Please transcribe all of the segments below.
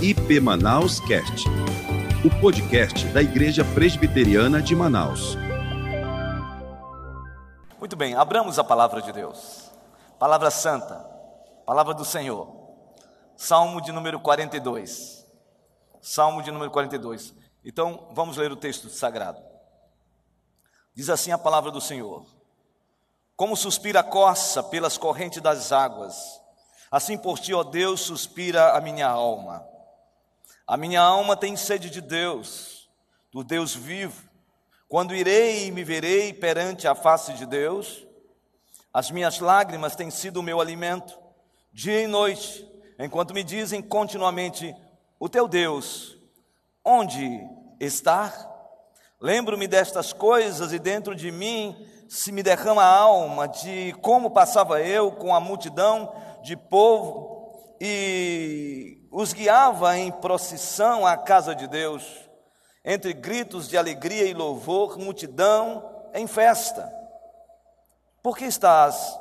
IP Manaus Cast, o podcast da Igreja Presbiteriana de Manaus. Muito bem, abramos a palavra de Deus. Palavra santa, palavra do Senhor. Salmo de número 42. Salmo de número 42. Então, vamos ler o texto sagrado. Diz assim a palavra do Senhor: Como suspira a corça pelas correntes das águas, assim por ti, ó Deus, suspira a minha alma. A minha alma tem sede de Deus, do Deus vivo. Quando irei e me verei perante a face de Deus, as minhas lágrimas têm sido o meu alimento, dia e noite, enquanto me dizem continuamente: O teu Deus, onde está? Lembro-me destas coisas e dentro de mim se me derrama a alma de como passava eu com a multidão de povo e os guiava em procissão à casa de Deus, entre gritos de alegria e louvor, multidão em festa. Por que estás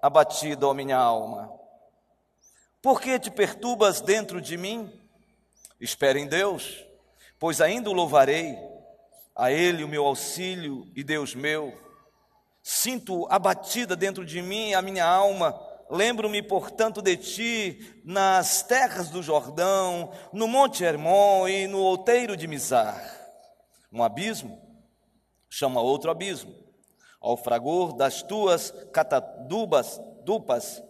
abatido, ó minha alma? Por que te perturbas dentro de mim? Espera em Deus, pois ainda o louvarei, a Ele o meu auxílio e Deus meu. Sinto abatida dentro de mim a minha alma, lembro-me, portanto, de ti nas terras do Jordão, no Monte Hermon e no outeiro de Mizar. Um abismo chama outro abismo. Ao fragor das tuas catadubas, dupas,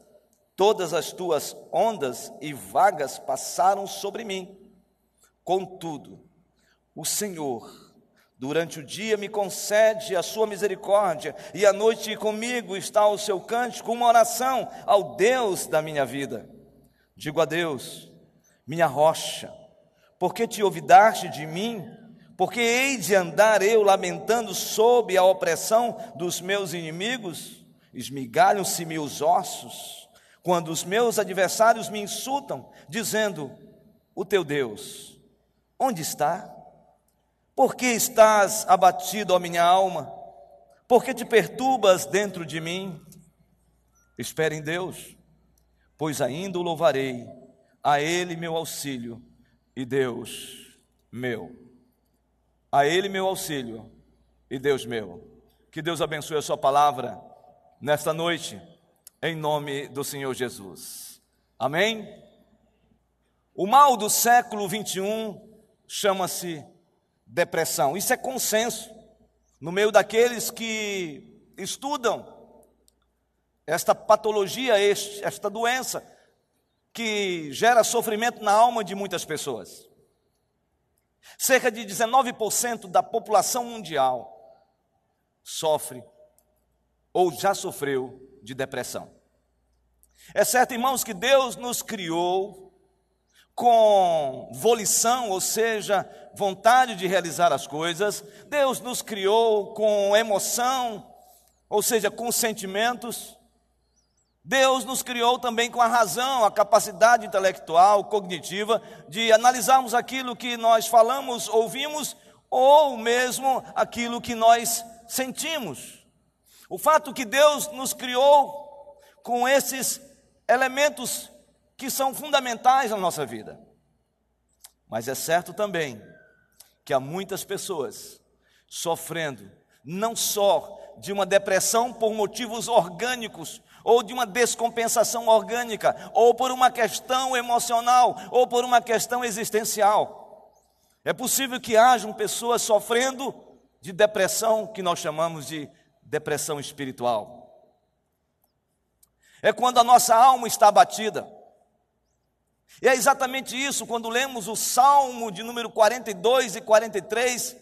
Todas as tuas ondas e vagas passaram sobre mim. Contudo, o Senhor, durante o dia, me concede a sua misericórdia, e à noite comigo está o seu cântico, uma oração ao Deus da minha vida. Digo a Deus, minha rocha, porque te olvidaste de mim? Porque hei de andar eu lamentando sob a opressão dos meus inimigos? Esmigalham-se-me os ossos quando os meus adversários me insultam, dizendo: O teu Deus, onde está? Por que estás abatido, ó minha alma? Por que te perturbas dentro de mim? Espere em Deus, pois ainda o louvarei, a Ele meu auxílio e Deus meu. A Ele meu auxílio e Deus meu. Que Deus abençoe a Sua palavra nesta noite em nome do Senhor Jesus. Amém? O mal do século 21 chama-se depressão. Isso é consenso no meio daqueles que estudam esta patologia, esta doença que gera sofrimento na alma de muitas pessoas. Cerca de 19% da população mundial sofre ou já sofreu de depressão. É certo, irmãos, que Deus nos criou com volição, ou seja, vontade de realizar as coisas. Deus nos criou com emoção, ou seja, com sentimentos. Deus nos criou também com a razão, a capacidade intelectual, cognitiva, de analisarmos aquilo que nós falamos, ouvimos, ou mesmo aquilo que nós sentimos. O fato que Deus nos criou com esses elementos que são fundamentais na nossa vida. Mas é certo também que há muitas pessoas sofrendo não só de uma depressão por motivos orgânicos, ou de uma descompensação orgânica, ou por uma questão emocional, ou por uma questão existencial. É possível que hajam pessoas sofrendo de depressão que nós chamamos de depressão espiritual. É quando a nossa alma está abatida. E é exatamente isso quando lemos o Salmo de número 42 e 43,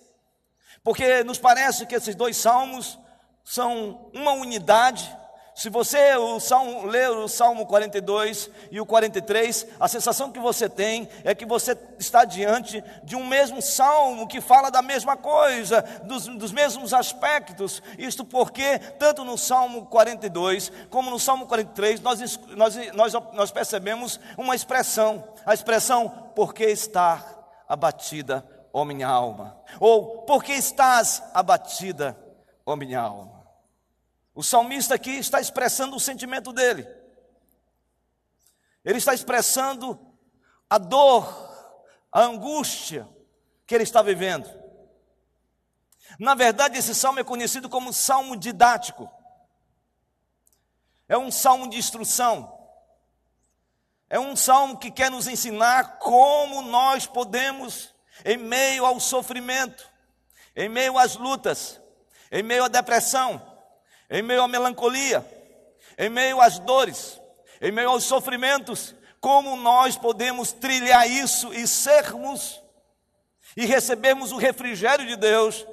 porque nos parece que esses dois salmos são uma unidade, se você o salmo, ler o Salmo 42 e o 43, a sensação que você tem é que você está diante de um mesmo salmo que fala da mesma coisa, dos, dos mesmos aspectos. Isto porque, tanto no Salmo 42 como no Salmo 43, nós, nós, nós, nós percebemos uma expressão, a expressão, porque está abatida, ó minha alma, ou porque estás abatida, ó minha alma. O salmista aqui está expressando o sentimento dele. Ele está expressando a dor a angústia que ele está vivendo. Na verdade, esse salmo é conhecido como salmo didático. É um salmo de instrução. É um salmo que quer nos ensinar como nós podemos, em meio ao sofrimento, em meio às lutas, em meio à depressão, em meio à melancolia, em meio às dores, em meio aos sofrimentos, como nós podemos trilhar isso e sermos e recebermos o refrigério de Deus,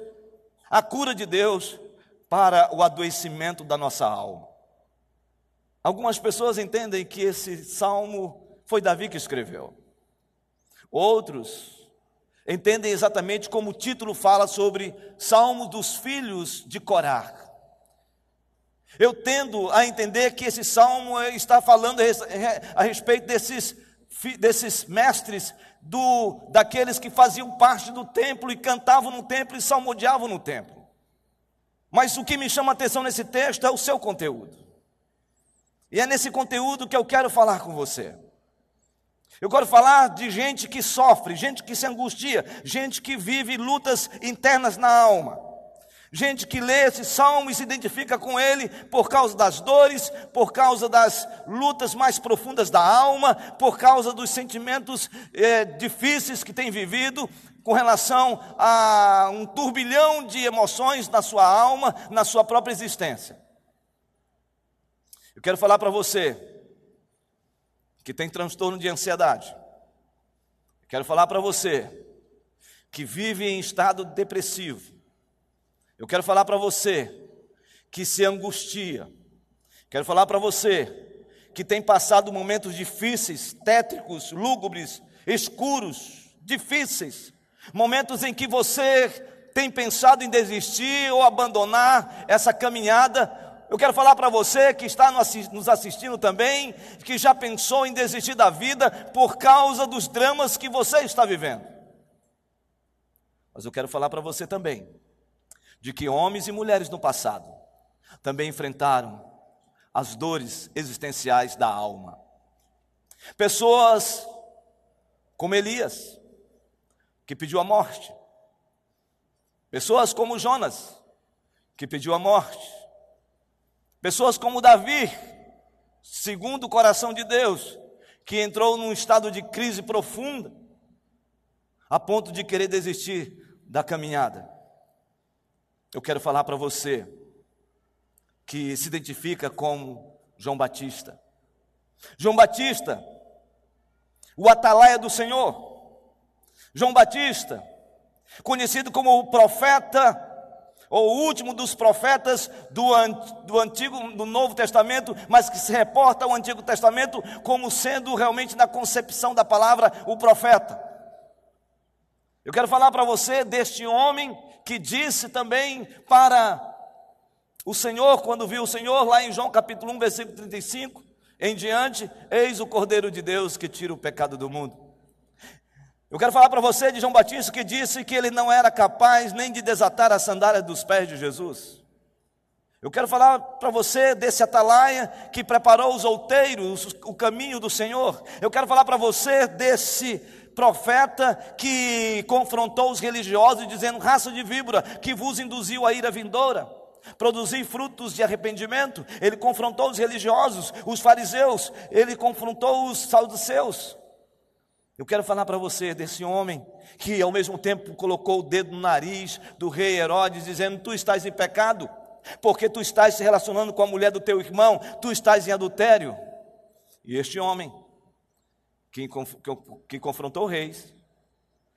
a cura de Deus para o adoecimento da nossa alma. Algumas pessoas entendem que esse salmo foi Davi que escreveu. Outros entendem exatamente como o título fala sobre Salmo dos filhos de Corá. Eu tendo a entender que esse salmo está falando a respeito desses, desses mestres, do, daqueles que faziam parte do templo e cantavam no templo e salmodiavam no templo. Mas o que me chama a atenção nesse texto é o seu conteúdo. E é nesse conteúdo que eu quero falar com você. Eu quero falar de gente que sofre, gente que se angustia, gente que vive lutas internas na alma. Gente que lê esse salmo e se identifica com ele por causa das dores, por causa das lutas mais profundas da alma, por causa dos sentimentos é, difíceis que tem vivido, com relação a um turbilhão de emoções na sua alma, na sua própria existência. Eu quero falar para você que tem transtorno de ansiedade. Eu quero falar para você que vive em estado depressivo eu quero falar para você que se angustia. Quero falar para você que tem passado momentos difíceis, tétricos, lúgubres, escuros, difíceis. Momentos em que você tem pensado em desistir ou abandonar essa caminhada. Eu quero falar para você que está nos assistindo também, que já pensou em desistir da vida por causa dos dramas que você está vivendo. Mas eu quero falar para você também de que homens e mulheres no passado também enfrentaram as dores existenciais da alma. Pessoas como Elias, que pediu a morte. Pessoas como Jonas, que pediu a morte. Pessoas como Davi, segundo o coração de Deus, que entrou num estado de crise profunda, a ponto de querer desistir da caminhada. Eu quero falar para você que se identifica como João Batista. João Batista, o atalaia do Senhor. João Batista, conhecido como o profeta ou o último dos profetas do, do Antigo, do Novo Testamento, mas que se reporta ao Antigo Testamento como sendo realmente na concepção da palavra o profeta. Eu quero falar para você deste homem que disse também para o Senhor, quando viu o Senhor, lá em João capítulo 1, versículo 35, em diante, eis o Cordeiro de Deus que tira o pecado do mundo. Eu quero falar para você de João Batista que disse que ele não era capaz nem de desatar a sandália dos pés de Jesus. Eu quero falar para você desse atalaia que preparou os outeiros, o caminho do Senhor. Eu quero falar para você desse profeta que confrontou os religiosos, dizendo: raça de víbora, que vos induziu a ira vindoura. Produzir frutos de arrependimento, ele confrontou os religiosos, os fariseus, ele confrontou os saduceus. Eu quero falar para você desse homem que ao mesmo tempo colocou o dedo no nariz do rei Herodes, dizendo: Tu estás em pecado, porque tu estás se relacionando com a mulher do teu irmão, tu estás em adultério. E este homem que, que confrontou reis,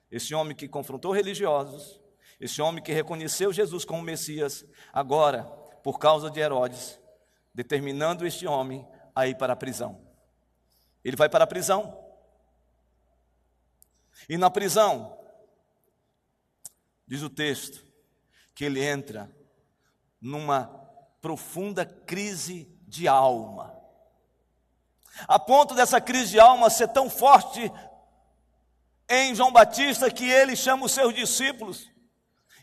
esse homem que confrontou religiosos, esse homem que reconheceu Jesus como Messias, agora, por causa de Herodes, determinando este homem a ir para a prisão. Ele vai para a prisão. E na prisão, diz o texto, que ele entra numa profunda crise de alma. A ponto dessa crise de alma ser tão forte em João Batista que ele chama os seus discípulos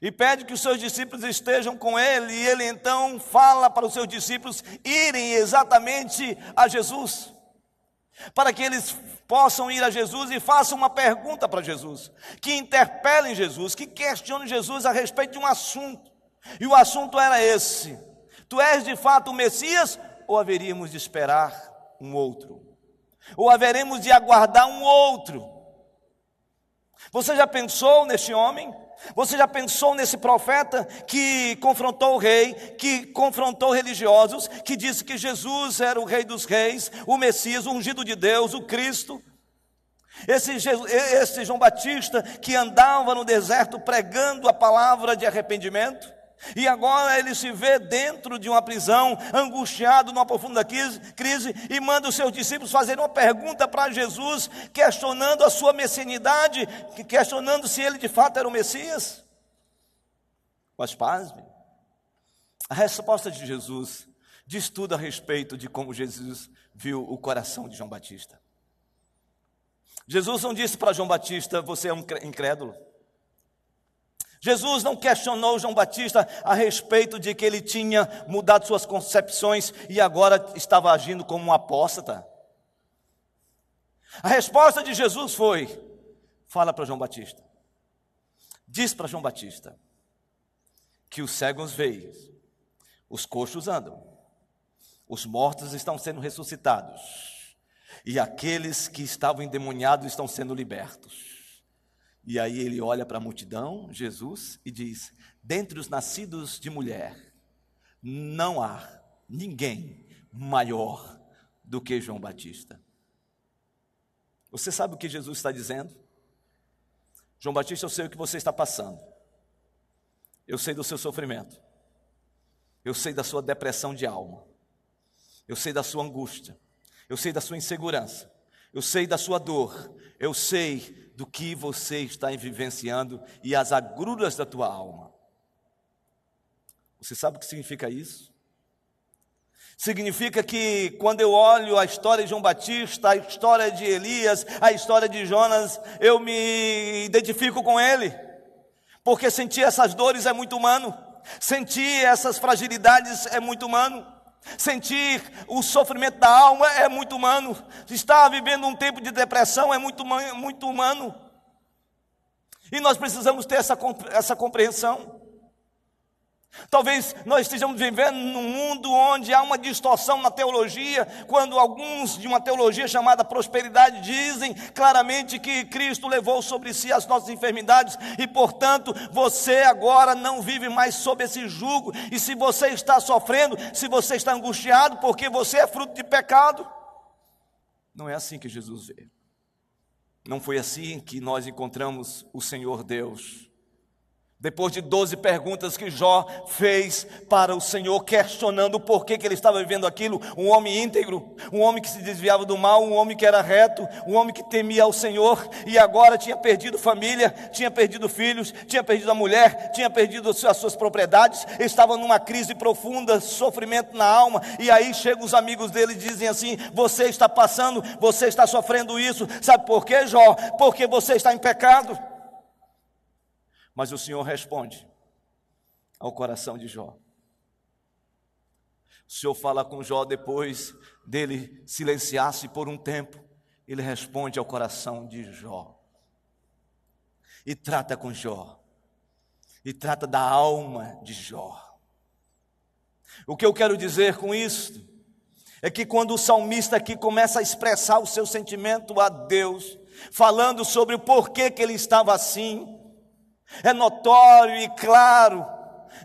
e pede que os seus discípulos estejam com ele, e ele então fala para os seus discípulos irem exatamente a Jesus. para que eles possam ir a Jesus e façam uma pergunta para Jesus, que interpelem Jesus, que questionem Jesus a respeito de um assunto. E o assunto era esse: Tu és de fato o Messias ou haveríamos de esperar um outro? Ou haveremos de aguardar um outro? Você já pensou neste homem? Você já pensou nesse profeta que confrontou o rei, que confrontou religiosos, que disse que Jesus era o rei dos reis, o Messias, o ungido de Deus, o Cristo? Esse, esse João Batista que andava no deserto pregando a palavra de arrependimento, e agora ele se vê dentro de uma prisão, angustiado numa profunda crise, e manda os seus discípulos fazerem uma pergunta para Jesus, questionando a sua messianidade, questionando se ele de fato era o Messias. Mas pasme, a resposta de Jesus diz tudo a respeito de como Jesus viu o coração de João Batista. Jesus não disse para João Batista: Você é um incrédulo. Jesus não questionou João Batista a respeito de que ele tinha mudado suas concepções e agora estava agindo como um apóstata. A resposta de Jesus foi: fala para João Batista, diz para João Batista que os cegos veem, os coxos andam, os mortos estão sendo ressuscitados e aqueles que estavam endemoniados estão sendo libertos. E aí ele olha para a multidão, Jesus, e diz: Dentre os nascidos de mulher, não há ninguém maior do que João Batista. Você sabe o que Jesus está dizendo? João Batista, eu sei o que você está passando. Eu sei do seu sofrimento. Eu sei da sua depressão de alma. Eu sei da sua angústia. Eu sei da sua insegurança. Eu sei da sua dor. Eu sei do que você está vivenciando e as agruras da tua alma. Você sabe o que significa isso? Significa que quando eu olho a história de João Batista, a história de Elias, a história de Jonas, eu me identifico com ele, porque sentir essas dores é muito humano, sentir essas fragilidades é muito humano. Sentir o sofrimento da alma é muito humano. Estar vivendo um tempo de depressão é muito, muito humano. E nós precisamos ter essa, essa compreensão. Talvez nós estejamos vivendo num mundo onde há uma distorção na teologia, quando alguns de uma teologia chamada prosperidade dizem claramente que Cristo levou sobre si as nossas enfermidades e, portanto, você agora não vive mais sob esse jugo. E se você está sofrendo, se você está angustiado, porque você é fruto de pecado, não é assim que Jesus vê. Não foi assim que nós encontramos o Senhor Deus. Depois de 12 perguntas que Jó fez para o Senhor, questionando o porquê que ele estava vivendo aquilo, um homem íntegro, um homem que se desviava do mal, um homem que era reto, um homem que temia ao Senhor, e agora tinha perdido família, tinha perdido filhos, tinha perdido a mulher, tinha perdido as suas propriedades, estava numa crise profunda, sofrimento na alma, e aí chegam os amigos dele e dizem assim: Você está passando, você está sofrendo isso, sabe por quê, Jó? Porque você está em pecado. Mas o Senhor responde ao coração de Jó. O Senhor fala com Jó depois dele silenciar-se por um tempo. Ele responde ao coração de Jó. E trata com Jó. E trata da alma de Jó. O que eu quero dizer com isso é que quando o salmista aqui começa a expressar o seu sentimento a Deus, falando sobre o porquê que ele estava assim, é notório e claro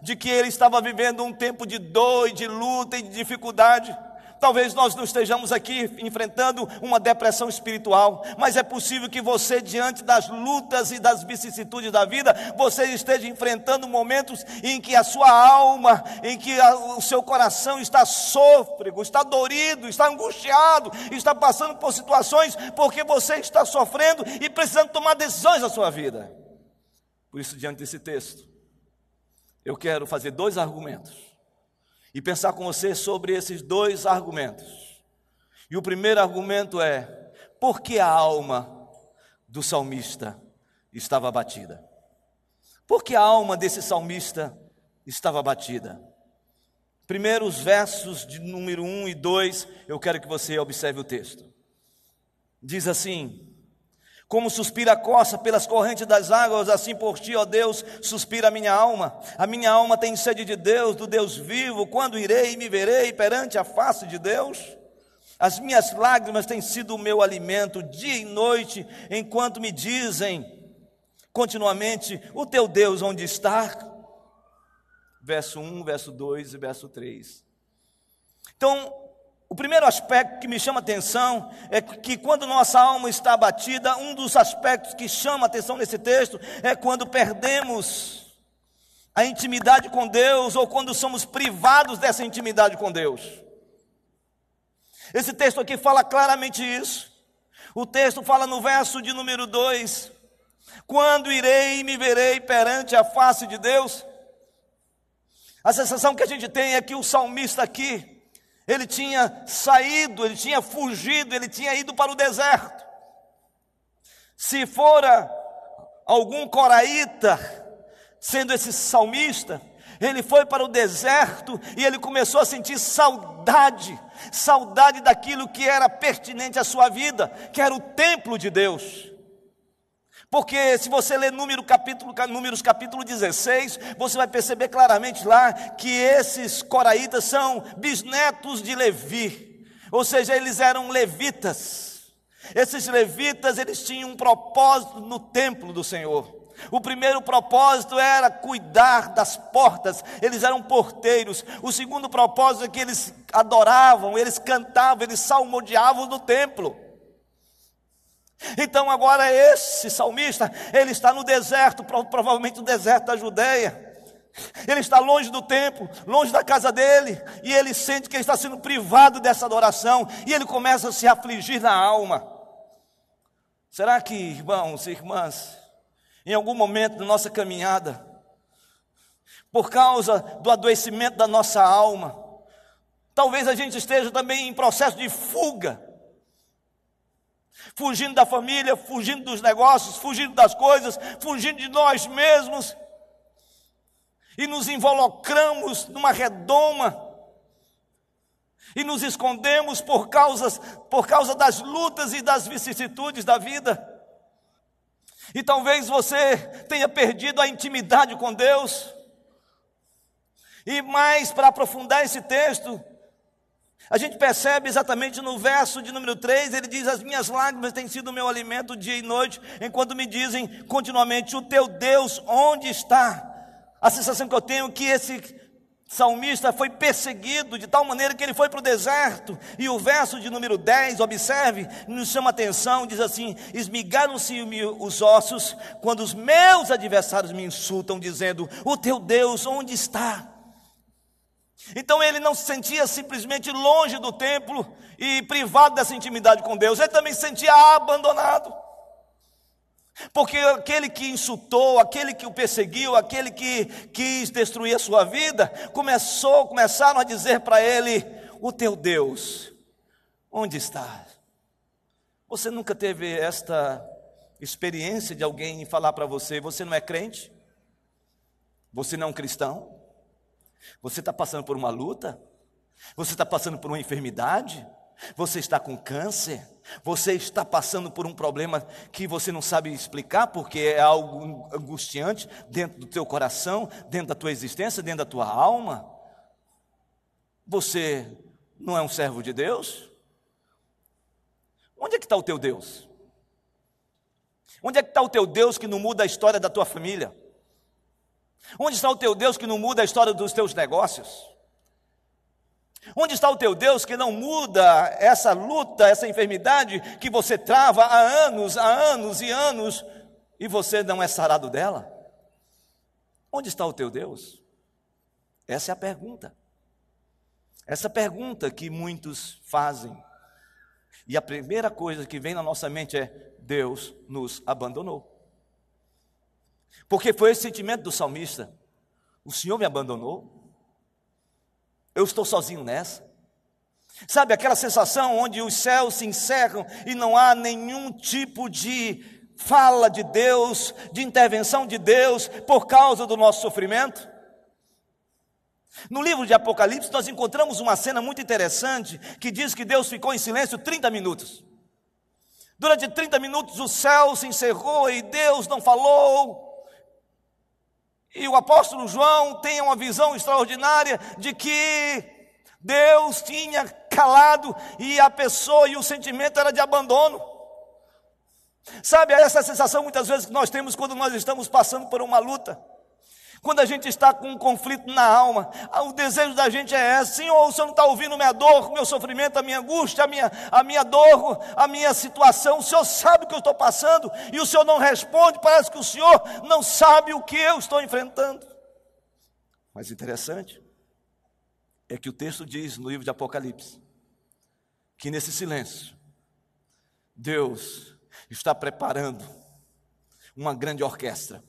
de que ele estava vivendo um tempo de dor, de luta e de dificuldade. Talvez nós não estejamos aqui enfrentando uma depressão espiritual, mas é possível que você, diante das lutas e das vicissitudes da vida, você esteja enfrentando momentos em que a sua alma, em que a, o seu coração está sôfrego, está dorido, está angustiado, está passando por situações porque você está sofrendo e precisando tomar decisões na sua vida. Por isso, diante desse texto, eu quero fazer dois argumentos e pensar com você sobre esses dois argumentos. E o primeiro argumento é: por que a alma do salmista estava abatida? Por que a alma desse salmista estava abatida? Primeiro, os versos de número 1 e 2, eu quero que você observe o texto. diz assim: como suspira a costa pelas correntes das águas, assim por ti, ó Deus, suspira a minha alma. A minha alma tem sede de Deus, do Deus vivo. Quando irei e me verei perante a face de Deus? As minhas lágrimas têm sido o meu alimento dia e noite, enquanto me dizem continuamente: O teu Deus onde está? Verso 1, verso 2 e verso 3. Então, o primeiro aspecto que me chama atenção é que quando nossa alma está abatida, um dos aspectos que chama atenção nesse texto é quando perdemos a intimidade com Deus ou quando somos privados dessa intimidade com Deus. Esse texto aqui fala claramente isso. O texto fala no verso de número 2: Quando irei e me verei perante a face de Deus? A sensação que a gente tem é que o salmista aqui, ele tinha saído, ele tinha fugido, ele tinha ido para o deserto. Se fora algum coraíta, sendo esse salmista, ele foi para o deserto e ele começou a sentir saudade, saudade daquilo que era pertinente à sua vida, que era o templo de Deus. Porque se você ler número, capítulo, Números capítulo 16, você vai perceber claramente lá que esses coraitas são bisnetos de Levi, ou seja, eles eram levitas. Esses levitas, eles tinham um propósito no templo do Senhor. O primeiro propósito era cuidar das portas, eles eram porteiros. O segundo propósito é que eles adoravam, eles cantavam, eles salmodiavam no templo. Então agora esse salmista, ele está no deserto, provavelmente no deserto da Judéia. Ele está longe do templo, longe da casa dele, e ele sente que ele está sendo privado dessa adoração, e ele começa a se afligir na alma. Será que, irmãos e irmãs, em algum momento da nossa caminhada, por causa do adoecimento da nossa alma, talvez a gente esteja também em processo de fuga fugindo da família, fugindo dos negócios, fugindo das coisas, fugindo de nós mesmos, e nos involucramos numa redoma, e nos escondemos por, causas, por causa das lutas e das vicissitudes da vida. E talvez você tenha perdido a intimidade com Deus. E mais para aprofundar esse texto, a gente percebe exatamente no verso de número 3, ele diz: As minhas lágrimas têm sido o meu alimento dia e noite, enquanto me dizem continuamente: O teu Deus, onde está? A sensação que eu tenho é que esse salmista foi perseguido de tal maneira que ele foi para o deserto. E o verso de número 10, observe, nos chama atenção: diz assim: Esmigaram-se os ossos quando os meus adversários me insultam, dizendo: O teu Deus, onde está? Então ele não se sentia simplesmente longe do templo e privado dessa intimidade com Deus, ele também se sentia abandonado. Porque aquele que insultou, aquele que o perseguiu, aquele que quis destruir a sua vida, começou, começaram a dizer para ele: "O teu Deus, onde está?" Você nunca teve esta experiência de alguém falar para você: "Você não é crente? Você não é um cristão?" Você está passando por uma luta? Você está passando por uma enfermidade? Você está com câncer? Você está passando por um problema que você não sabe explicar porque é algo angustiante dentro do teu coração, dentro da tua existência, dentro da tua alma? Você não é um servo de Deus? Onde é que está o teu Deus? Onde é que está o teu Deus que não muda a história da tua família? Onde está o teu Deus que não muda a história dos teus negócios? Onde está o teu Deus que não muda essa luta, essa enfermidade que você trava há anos, há anos e anos e você não é sarado dela? Onde está o teu Deus? Essa é a pergunta. Essa pergunta que muitos fazem. E a primeira coisa que vem na nossa mente é: Deus nos abandonou. Porque foi esse sentimento do salmista: o Senhor me abandonou, eu estou sozinho nessa. Sabe aquela sensação onde os céus se encerram e não há nenhum tipo de fala de Deus, de intervenção de Deus por causa do nosso sofrimento? No livro de Apocalipse, nós encontramos uma cena muito interessante que diz que Deus ficou em silêncio 30 minutos. Durante 30 minutos o céu se encerrou e Deus não falou. E o apóstolo João tem uma visão extraordinária de que Deus tinha calado e a pessoa e o sentimento era de abandono. Sabe, essa sensação muitas vezes que nós temos quando nós estamos passando por uma luta. Quando a gente está com um conflito na alma, ah, o desejo da gente é esse: Senhor, o Senhor não está ouvindo minha dor, meu sofrimento, a minha angústia, a minha, a minha dor, a minha situação. O Senhor sabe o que eu estou passando e o Senhor não responde. Parece que o Senhor não sabe o que eu estou enfrentando. Mas interessante é que o texto diz no livro de Apocalipse que nesse silêncio, Deus está preparando uma grande orquestra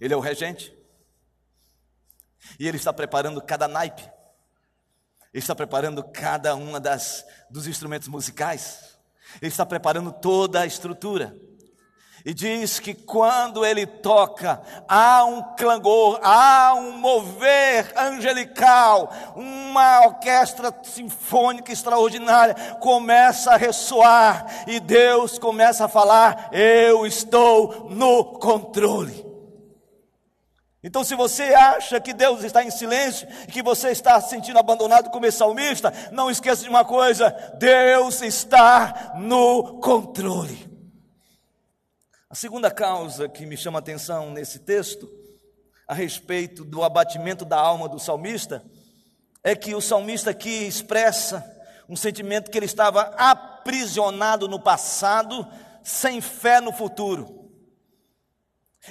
ele é o regente. E ele está preparando cada naipe. Ele está preparando cada uma das dos instrumentos musicais. Ele está preparando toda a estrutura. E diz que quando ele toca, há um clangor, há um mover angelical, uma orquestra sinfônica extraordinária começa a ressoar e Deus começa a falar: Eu estou no controle. Então, se você acha que Deus está em silêncio e que você está se sentindo abandonado como esse salmista, não esqueça de uma coisa: Deus está no controle. A segunda causa que me chama a atenção nesse texto, a respeito do abatimento da alma do salmista, é que o salmista aqui expressa um sentimento que ele estava aprisionado no passado, sem fé no futuro.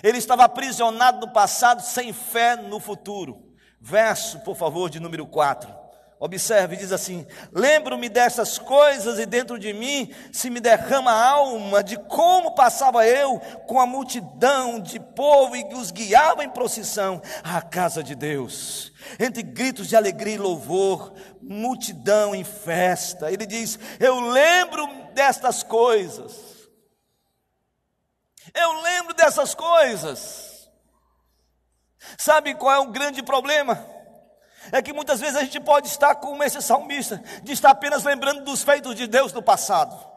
Ele estava aprisionado no passado, sem fé no futuro. Verso, por favor, de número 4. Observe, diz assim: Lembro-me dessas coisas e dentro de mim se me derrama a alma de como passava eu com a multidão de povo e os guiava em procissão à casa de Deus, entre gritos de alegria e louvor, multidão em festa. Ele diz: Eu lembro destas coisas. Eu lembro dessas coisas. Sabe qual é o grande problema? É que muitas vezes a gente pode estar como esse salmista, de estar apenas lembrando dos feitos de Deus no passado.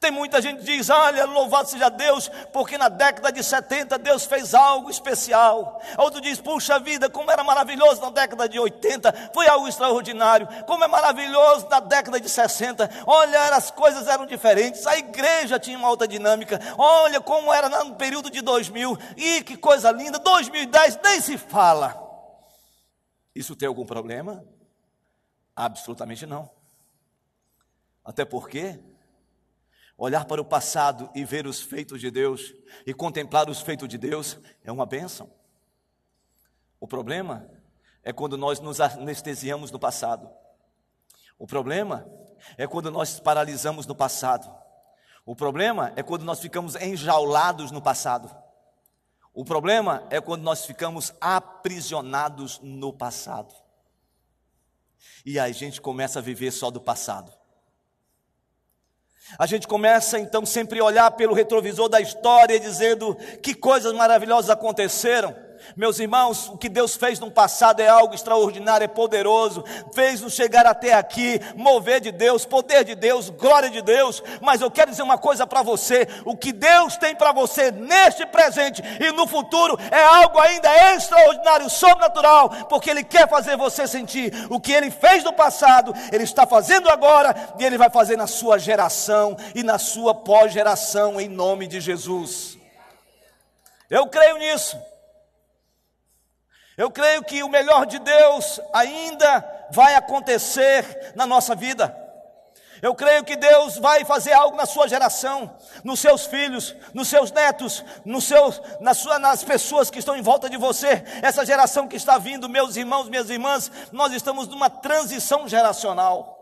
Tem muita gente que diz: Olha, louvado seja Deus, porque na década de 70 Deus fez algo especial. Outro diz: Puxa vida, como era maravilhoso na década de 80, foi algo extraordinário. Como é maravilhoso na década de 60. Olha, as coisas eram diferentes, a igreja tinha uma outra dinâmica. Olha como era no período de 2000, e que coisa linda. 2010 nem se fala. Isso tem algum problema? Absolutamente não. Até porque Olhar para o passado e ver os feitos de Deus e contemplar os feitos de Deus é uma bênção. O problema é quando nós nos anestesiamos no passado. O problema é quando nós paralisamos no passado. O problema é quando nós ficamos enjaulados no passado. O problema é quando nós ficamos aprisionados no passado. E a gente começa a viver só do passado. A gente começa então sempre a olhar pelo retrovisor da história, dizendo que coisas maravilhosas aconteceram. Meus irmãos, o que Deus fez no passado é algo extraordinário, é poderoso, fez-nos chegar até aqui, mover de Deus, poder de Deus, glória de Deus. Mas eu quero dizer uma coisa para você: o que Deus tem para você neste presente e no futuro é algo ainda extraordinário, sobrenatural, porque Ele quer fazer você sentir o que Ele fez no passado, Ele está fazendo agora e Ele vai fazer na sua geração e na sua pós-geração, em nome de Jesus. Eu creio nisso. Eu creio que o melhor de Deus ainda vai acontecer na nossa vida. Eu creio que Deus vai fazer algo na sua geração, nos seus filhos, nos seus netos, nos seus, na sua, nas pessoas que estão em volta de você. Essa geração que está vindo, meus irmãos, minhas irmãs, nós estamos numa transição geracional.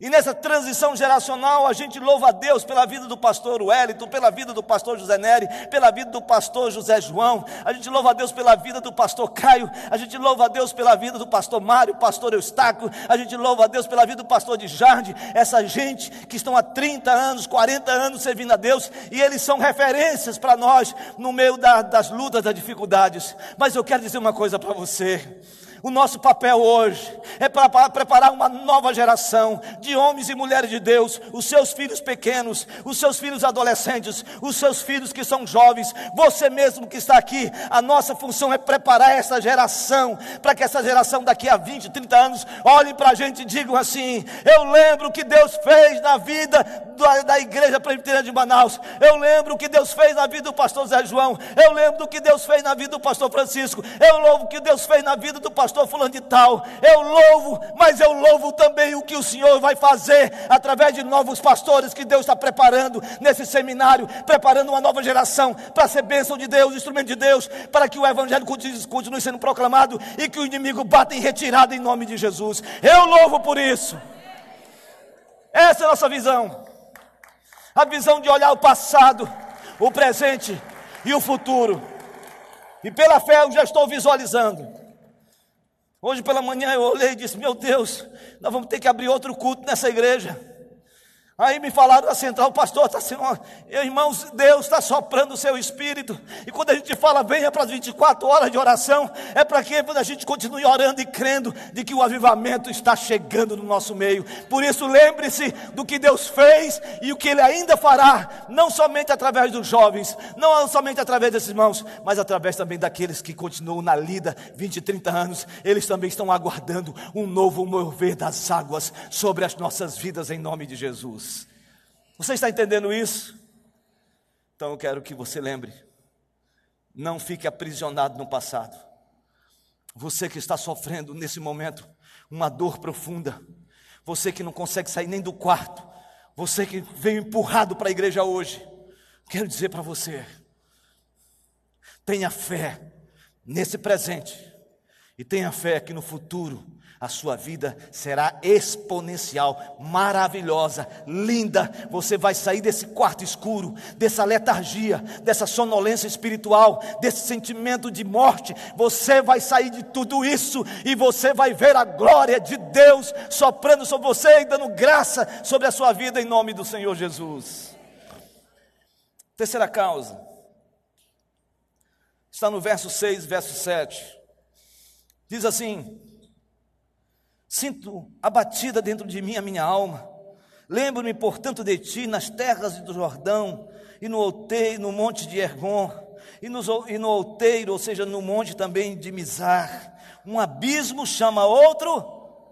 E nessa transição geracional, a gente louva a Deus pela vida do pastor Wellington, pela vida do pastor José Neri, pela vida do pastor José João, a gente louva a Deus pela vida do pastor Caio, a gente louva a Deus pela vida do pastor Mário, pastor Eustáquio, a gente louva a Deus pela vida do pastor de Jardim, essa gente que estão há 30 anos, 40 anos servindo a Deus, e eles são referências para nós no meio da, das lutas, das dificuldades. Mas eu quero dizer uma coisa para você. O nosso papel hoje é para preparar uma nova geração de homens e mulheres de Deus, os seus filhos pequenos, os seus filhos adolescentes, os seus filhos que são jovens, você mesmo que está aqui. A nossa função é preparar essa geração, para que essa geração daqui a 20, 30 anos olhem para a gente e digam assim: Eu lembro o que Deus fez na vida da, da igreja presbiteriana de Manaus, eu lembro o que Deus fez na vida do pastor Zé João, eu lembro do que Deus fez na vida do pastor Francisco, eu louvo o que Deus fez na vida do pastor Fulano de Tal, eu louvo, mas eu louvo também o que o Senhor vai fazer através de novos pastores que Deus está preparando nesse seminário, preparando uma nova geração para ser bênção de Deus, instrumento de Deus, para que o Evangelho continue sendo proclamado e que o inimigo bata em retirada em nome de Jesus. Eu louvo por isso. Essa é a nossa visão. A visão de olhar o passado, o presente e o futuro. E pela fé eu já estou visualizando. Hoje pela manhã eu olhei e disse: Meu Deus, nós vamos ter que abrir outro culto nessa igreja. Aí me falaram da central, pastor, está sendo, irmãos, Deus está soprando o seu espírito. E quando a gente fala, venha para as 24 horas de oração, é para que a gente continue orando e crendo de que o avivamento está chegando no nosso meio. Por isso, lembre-se do que Deus fez e o que Ele ainda fará, não somente através dos jovens, não somente através desses irmãos, mas através também daqueles que continuam na lida 20, 30 anos. Eles também estão aguardando um novo mover das águas sobre as nossas vidas, em nome de Jesus. Você está entendendo isso? Então eu quero que você lembre, não fique aprisionado no passado. Você que está sofrendo nesse momento uma dor profunda, você que não consegue sair nem do quarto, você que veio empurrado para a igreja hoje, quero dizer para você: tenha fé nesse presente e tenha fé que no futuro a sua vida será exponencial, maravilhosa, linda. Você vai sair desse quarto escuro, dessa letargia, dessa sonolência espiritual, desse sentimento de morte. Você vai sair de tudo isso e você vai ver a glória de Deus soprando sobre você e dando graça sobre a sua vida em nome do Senhor Jesus. Terceira causa, está no verso 6, verso 7. Diz assim: Sinto abatida dentro de mim a minha alma. Lembro-me, portanto, de ti nas terras do Jordão e no outeiro, no monte de Hermon, e, e no outeiro, ou seja, no monte também de Mizar. Um abismo chama outro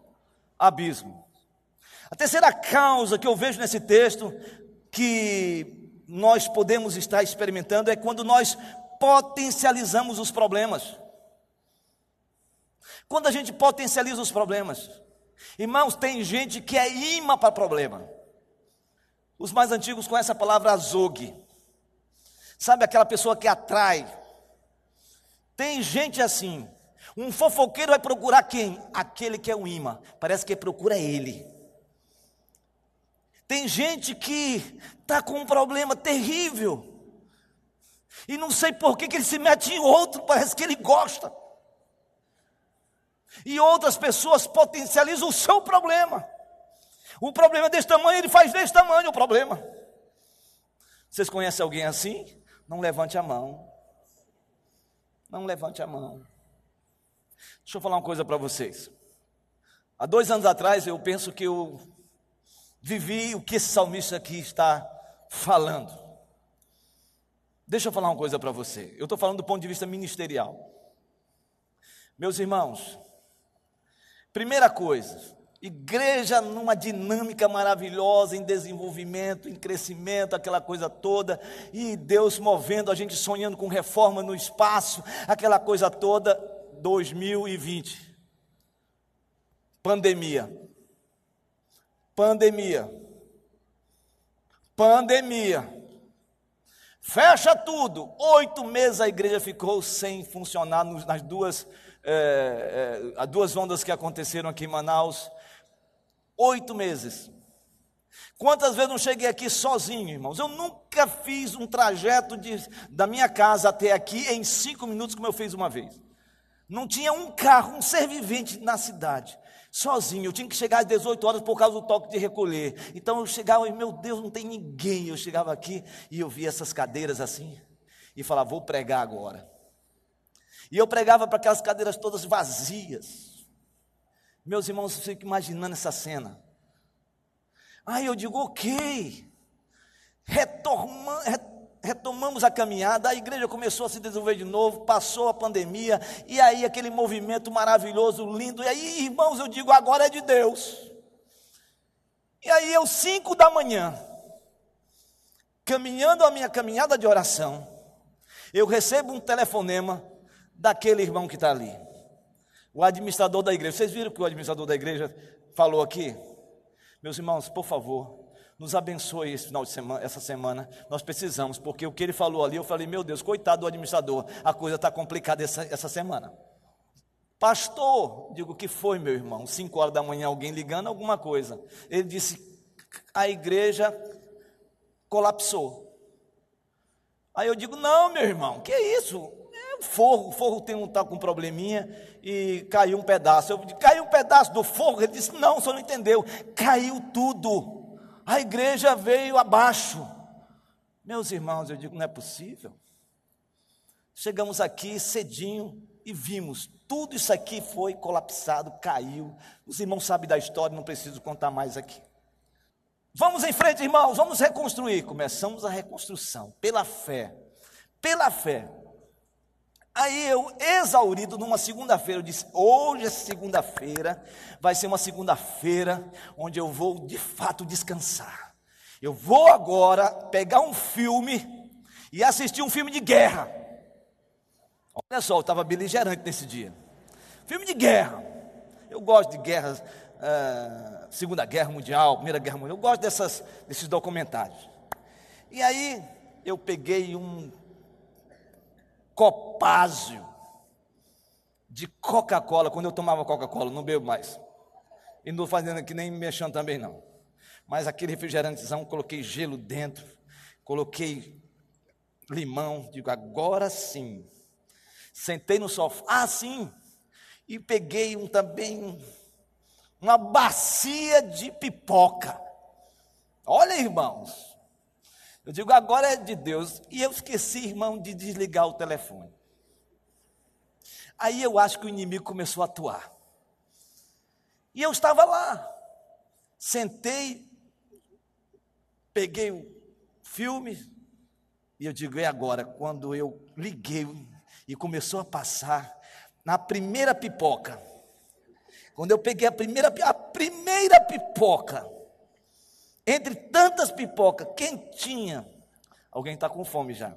abismo. A terceira causa que eu vejo nesse texto que nós podemos estar experimentando é quando nós potencializamos os problemas. Quando a gente potencializa os problemas. Irmãos, tem gente que é imã para problema. Os mais antigos conhecem a palavra azog. Sabe aquela pessoa que atrai? Tem gente assim. Um fofoqueiro vai procurar quem? Aquele que é o imã. Parece que procura ele. Tem gente que está com um problema terrível. E não sei por que, que ele se mete em outro, parece que ele gosta. E outras pessoas potencializam o seu problema. O problema é desse tamanho, ele faz desse tamanho o problema. Vocês conhecem alguém assim? Não levante a mão. Não levante a mão. Deixa eu falar uma coisa para vocês. Há dois anos atrás, eu penso que eu vivi o que esse salmista aqui está falando. Deixa eu falar uma coisa para você. Eu estou falando do ponto de vista ministerial. Meus irmãos, Primeira coisa, igreja numa dinâmica maravilhosa, em desenvolvimento, em crescimento, aquela coisa toda, e Deus movendo, a gente sonhando com reforma no espaço, aquela coisa toda, 2020. Pandemia. Pandemia. Pandemia. Fecha tudo. Oito meses a igreja ficou sem funcionar nas duas é, é, duas ondas que aconteceram aqui em Manaus, oito meses. Quantas vezes não cheguei aqui sozinho, irmãos? Eu nunca fiz um trajeto de, da minha casa até aqui em cinco minutos, como eu fiz uma vez. Não tinha um carro, um ser vivente na cidade. Sozinho, eu tinha que chegar às 18 horas por causa do toque de recolher. Então eu chegava e, meu Deus, não tem ninguém. Eu chegava aqui e eu via essas cadeiras assim e falava, vou pregar agora. E eu pregava para aquelas cadeiras todas vazias. Meus irmãos, eu fico imaginando essa cena. Aí eu digo, ok. Retorma, retomamos a caminhada, a igreja começou a se desenvolver de novo, passou a pandemia, e aí aquele movimento maravilhoso, lindo, e aí, irmãos, eu digo, agora é de Deus. E aí eu, cinco da manhã, caminhando a minha caminhada de oração, eu recebo um telefonema daquele irmão que está ali, o administrador da igreja. Vocês viram o que o administrador da igreja falou aqui? Meus irmãos, por favor, nos abençoe esse final de semana, essa semana. Nós precisamos, porque o que ele falou ali, eu falei, meu Deus, coitado do administrador, a coisa está complicada essa, essa semana. Pastor, digo, que foi, meu irmão? Cinco horas da manhã, alguém ligando alguma coisa. Ele disse, a igreja colapsou. Aí eu digo, não, meu irmão, que isso? O forro, o forro tem um tal tá com um probleminha e caiu um pedaço. Eu disse, caiu um pedaço do forro? Ele disse, não, o senhor não entendeu. Caiu tudo a igreja veio abaixo. Meus irmãos, eu digo, não é possível. Chegamos aqui cedinho e vimos, tudo isso aqui foi colapsado, caiu. Os irmãos sabem da história, não preciso contar mais aqui. Vamos em frente, irmãos, vamos reconstruir. Começamos a reconstrução pela fé. Pela fé. Aí eu, exaurido, numa segunda-feira, eu disse: hoje é segunda-feira, vai ser uma segunda-feira onde eu vou de fato descansar. Eu vou agora pegar um filme e assistir um filme de guerra. Olha só, eu estava beligerante nesse dia. Filme de guerra. Eu gosto de guerras, uh, Segunda Guerra Mundial, Primeira Guerra Mundial. Eu gosto dessas, desses documentários. E aí eu peguei um copásio de Coca-Cola. Quando eu tomava Coca-Cola, não bebo mais. E não fazendo aqui nem mexendo também não. Mas aquele refrigerantezão, coloquei gelo dentro, coloquei limão, digo, agora sim. Sentei no sofá, ah, sim. E peguei um também uma bacia de pipoca. Olha, irmãos, eu digo, agora é de Deus. E eu esqueci, irmão, de desligar o telefone. Aí eu acho que o inimigo começou a atuar. E eu estava lá. Sentei, peguei o filme, e eu digo, é agora, quando eu liguei e começou a passar, na primeira pipoca, quando eu peguei a primeira, a primeira pipoca, entre tantas pipocas, quentinha. Alguém está com fome já.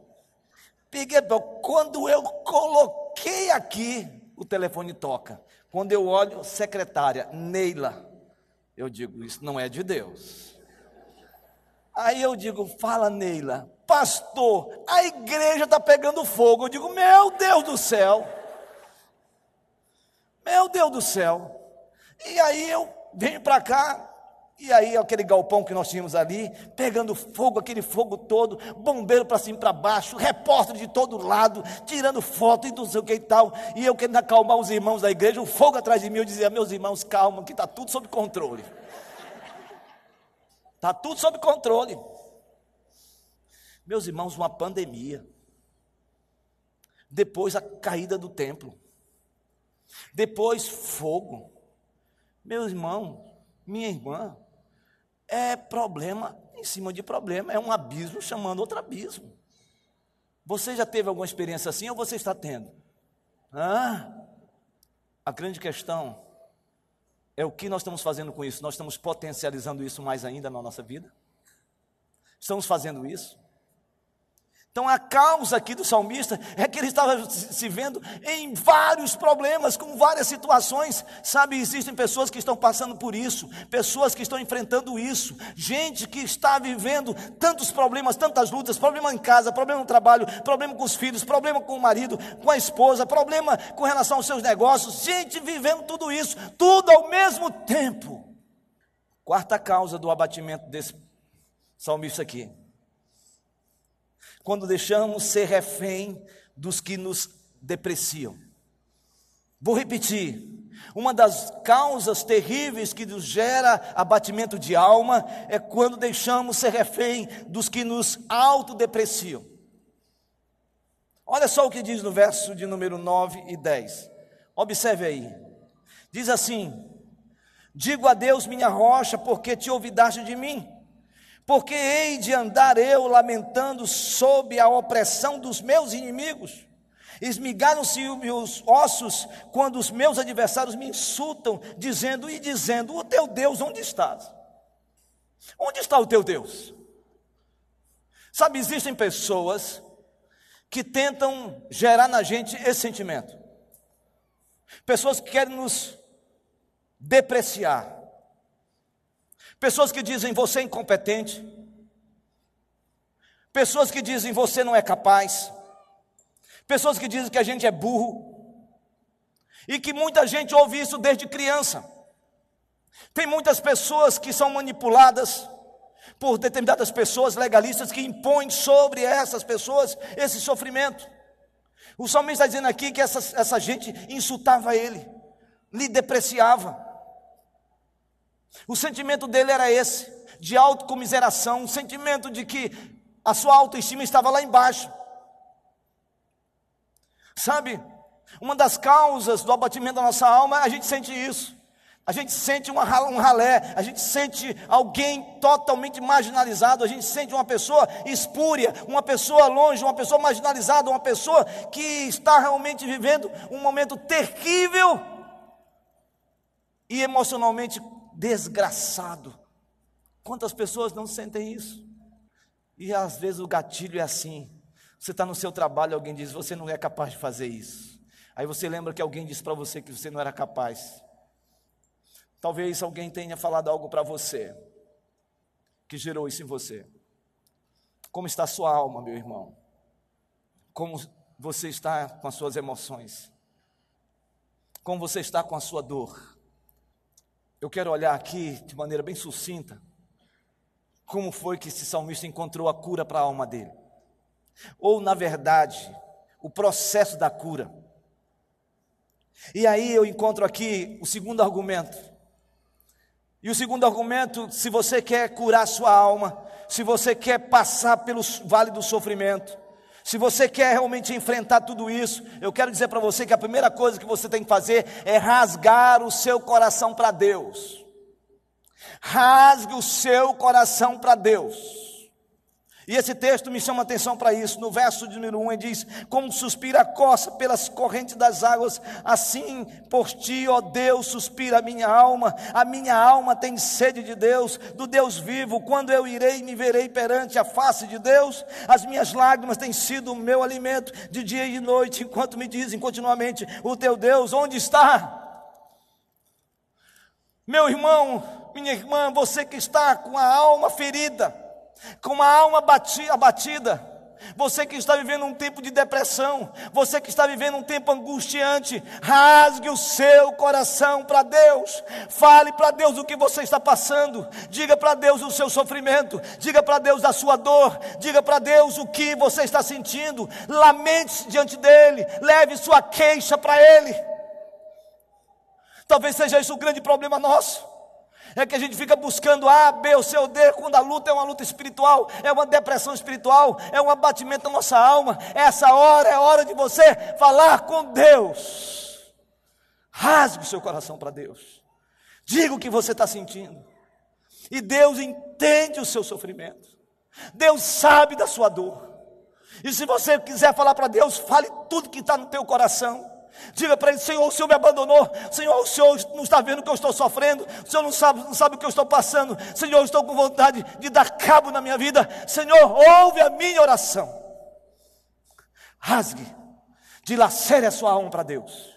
Peguei, quando eu coloquei aqui, o telefone toca. Quando eu olho, secretária, Neila. Eu digo, isso não é de Deus. Aí eu digo, fala Neila, pastor, a igreja está pegando fogo. Eu digo, meu Deus do céu. Meu Deus do céu. E aí eu venho para cá, e aí, aquele galpão que nós tínhamos ali, pegando fogo, aquele fogo todo, bombeiro para cima e para baixo, repórter de todo lado, tirando foto e não sei o que e tal. E eu querendo acalmar os irmãos da igreja, o fogo atrás de mim, eu dizia: Meus irmãos, calma, que está tudo sob controle. Está tudo sob controle. Meus irmãos, uma pandemia. Depois a caída do templo. Depois fogo. Meu irmão, minha irmã, é problema em cima de problema, é um abismo chamando outro abismo. Você já teve alguma experiência assim ou você está tendo? A grande questão é o que nós estamos fazendo com isso. Nós estamos potencializando isso mais ainda na nossa vida? Estamos fazendo isso? Então a causa aqui do salmista é que ele estava se vendo em vários problemas, com várias situações. Sabe, existem pessoas que estão passando por isso, pessoas que estão enfrentando isso, gente que está vivendo tantos problemas, tantas lutas, problema em casa, problema no trabalho, problema com os filhos, problema com o marido, com a esposa, problema com relação aos seus negócios, gente vivendo tudo isso, tudo ao mesmo tempo. Quarta causa do abatimento desse salmista aqui quando deixamos ser refém dos que nos depreciam. Vou repetir. Uma das causas terríveis que nos gera abatimento de alma é quando deixamos ser refém dos que nos autodepreciam. Olha só o que diz no verso de número 9 e 10. Observe aí. Diz assim: Digo a Deus, minha rocha, porque te ouvidaste de mim. Porque hei de andar eu lamentando sob a opressão dos meus inimigos. Esmigaram-se os ossos quando os meus adversários me insultam, dizendo e dizendo: O teu Deus, onde estás? Onde está o teu Deus? Sabe, existem pessoas que tentam gerar na gente esse sentimento. Pessoas que querem nos depreciar. Pessoas que dizem você é incompetente. Pessoas que dizem você não é capaz. Pessoas que dizem que a gente é burro. E que muita gente ouve isso desde criança. Tem muitas pessoas que são manipuladas por determinadas pessoas legalistas que impõem sobre essas pessoas esse sofrimento. O salmista está dizendo aqui que essa, essa gente insultava ele, lhe depreciava. O sentimento dele era esse, de autocomiseração, um sentimento de que a sua autoestima estava lá embaixo. Sabe, uma das causas do abatimento da nossa alma, a gente sente isso. A gente sente uma, um ralé, a gente sente alguém totalmente marginalizado, a gente sente uma pessoa espúria, uma pessoa longe, uma pessoa marginalizada, uma pessoa que está realmente vivendo um momento terrível e emocionalmente desgraçado. Quantas pessoas não sentem isso? E às vezes o gatilho é assim: você está no seu trabalho, alguém diz, você não é capaz de fazer isso. Aí você lembra que alguém disse para você que você não era capaz. Talvez alguém tenha falado algo para você que gerou isso em você. Como está a sua alma, meu irmão? Como você está com as suas emoções? Como você está com a sua dor? Eu quero olhar aqui de maneira bem sucinta como foi que esse salmista encontrou a cura para a alma dele. Ou, na verdade, o processo da cura. E aí eu encontro aqui o segundo argumento. E o segundo argumento, se você quer curar sua alma, se você quer passar pelo vale do sofrimento, se você quer realmente enfrentar tudo isso, eu quero dizer para você que a primeira coisa que você tem que fazer é rasgar o seu coração para Deus. Rasgue o seu coração para Deus. E esse texto me chama atenção para isso. No verso de número 1 ele diz: Como suspira a coça pelas correntes das águas, assim por ti, ó Deus, suspira a minha alma. A minha alma tem sede de Deus, do Deus vivo. Quando eu irei e me verei perante a face de Deus, as minhas lágrimas têm sido o meu alimento de dia e de noite, enquanto me dizem continuamente: O teu Deus, onde está? Meu irmão, minha irmã, você que está com a alma ferida, com uma alma abatida, você que está vivendo um tempo de depressão, você que está vivendo um tempo angustiante, rasgue o seu coração para Deus, fale para Deus o que você está passando, diga para Deus o seu sofrimento, diga para Deus a sua dor, diga para Deus o que você está sentindo, lamente diante dEle, leve sua queixa para Ele. Talvez seja isso o grande problema nosso é que a gente fica buscando A, B C ou D, quando a luta é uma luta espiritual, é uma depressão espiritual, é um abatimento da nossa alma. Essa hora é hora de você falar com Deus. Rasgue o seu coração para Deus. Diga o que você está sentindo. E Deus entende o seu sofrimento. Deus sabe da sua dor. E se você quiser falar para Deus, fale tudo que está no teu coração. Diga para ele: Senhor, o Senhor me abandonou. Senhor, o Senhor não está vendo o que eu estou sofrendo. O Senhor não sabe, não sabe o que eu estou passando. Senhor, eu estou com vontade de dar cabo na minha vida. Senhor, ouve a minha oração. Rasgue, dilacere a sua alma para Deus.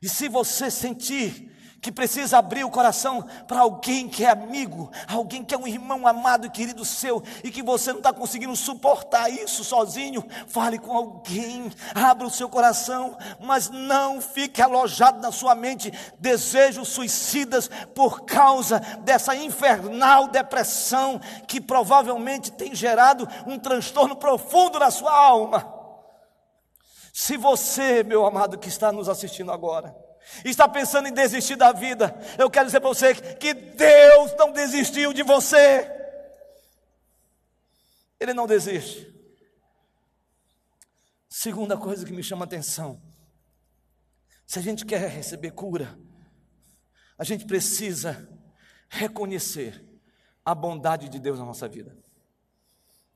E se você sentir que precisa abrir o coração para alguém que é amigo, alguém que é um irmão amado e querido seu, e que você não está conseguindo suportar isso sozinho, fale com alguém, abra o seu coração, mas não fique alojado na sua mente desejos suicidas por causa dessa infernal depressão que provavelmente tem gerado um transtorno profundo na sua alma. Se você, meu amado que está nos assistindo agora, está pensando em desistir da vida, eu quero dizer para você que Deus não desistiu de você. Ele não desiste. Segunda coisa que me chama a atenção: se a gente quer receber cura, a gente precisa reconhecer a bondade de Deus na nossa vida.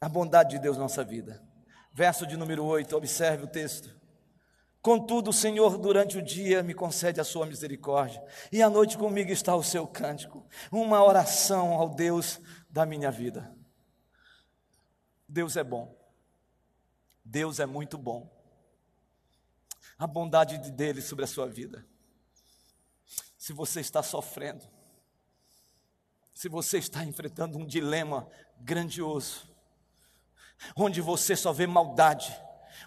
A bondade de Deus na nossa vida. Verso de número 8, observe o texto. Contudo, o Senhor, durante o dia, me concede a sua misericórdia, e à noite comigo está o seu cântico, uma oração ao Deus da minha vida. Deus é bom, Deus é muito bom, a bondade de dele sobre a sua vida. Se você está sofrendo, se você está enfrentando um dilema grandioso, onde você só vê maldade,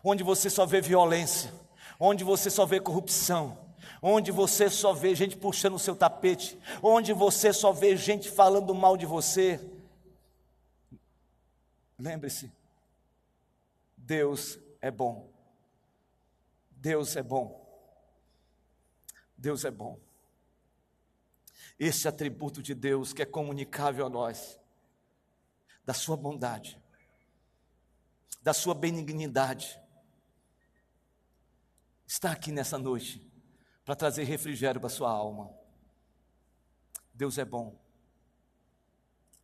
onde você só vê violência, onde você só vê corrupção, onde você só vê gente puxando o seu tapete, onde você só vê gente falando mal de você. Lembre-se, Deus é bom. Deus é bom. Deus é bom. Esse atributo de Deus que é comunicável a nós, da sua bondade, da sua benignidade, está aqui nessa noite para trazer refrigério para sua alma. Deus é bom.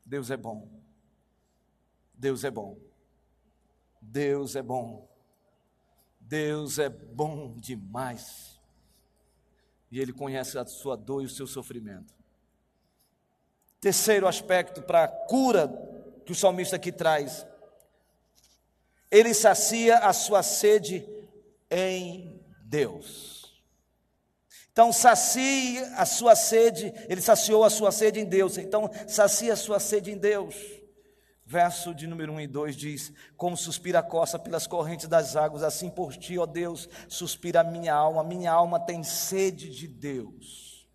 Deus é bom. Deus é bom. Deus é bom. Deus é bom demais. E Ele conhece a sua dor e o seu sofrimento. Terceiro aspecto para a cura que o salmista aqui traz. Ele sacia a sua sede em Deus. Então, sacie a sua sede, ele saciou a sua sede em Deus. Então, sacia a sua sede em Deus. Verso de número 1 e 2 diz: Como suspira a costa pelas correntes das águas, assim por ti, ó Deus, suspira a minha alma, minha alma tem sede de Deus.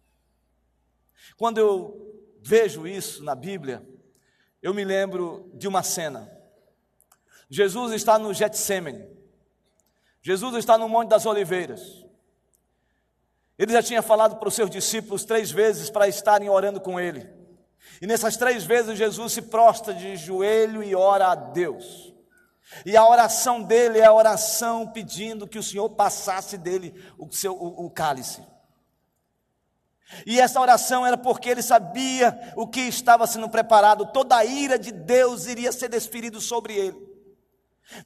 Quando eu vejo isso na Bíblia, eu me lembro de uma cena. Jesus está no Getsemane, Jesus está no Monte das Oliveiras. Ele já tinha falado para os seus discípulos três vezes para estarem orando com ele. E nessas três vezes Jesus se prostra de joelho e ora a Deus. E a oração dele é a oração pedindo que o Senhor passasse dele o, seu, o, o cálice. E essa oração era porque ele sabia o que estava sendo preparado, toda a ira de Deus iria ser desferido sobre ele.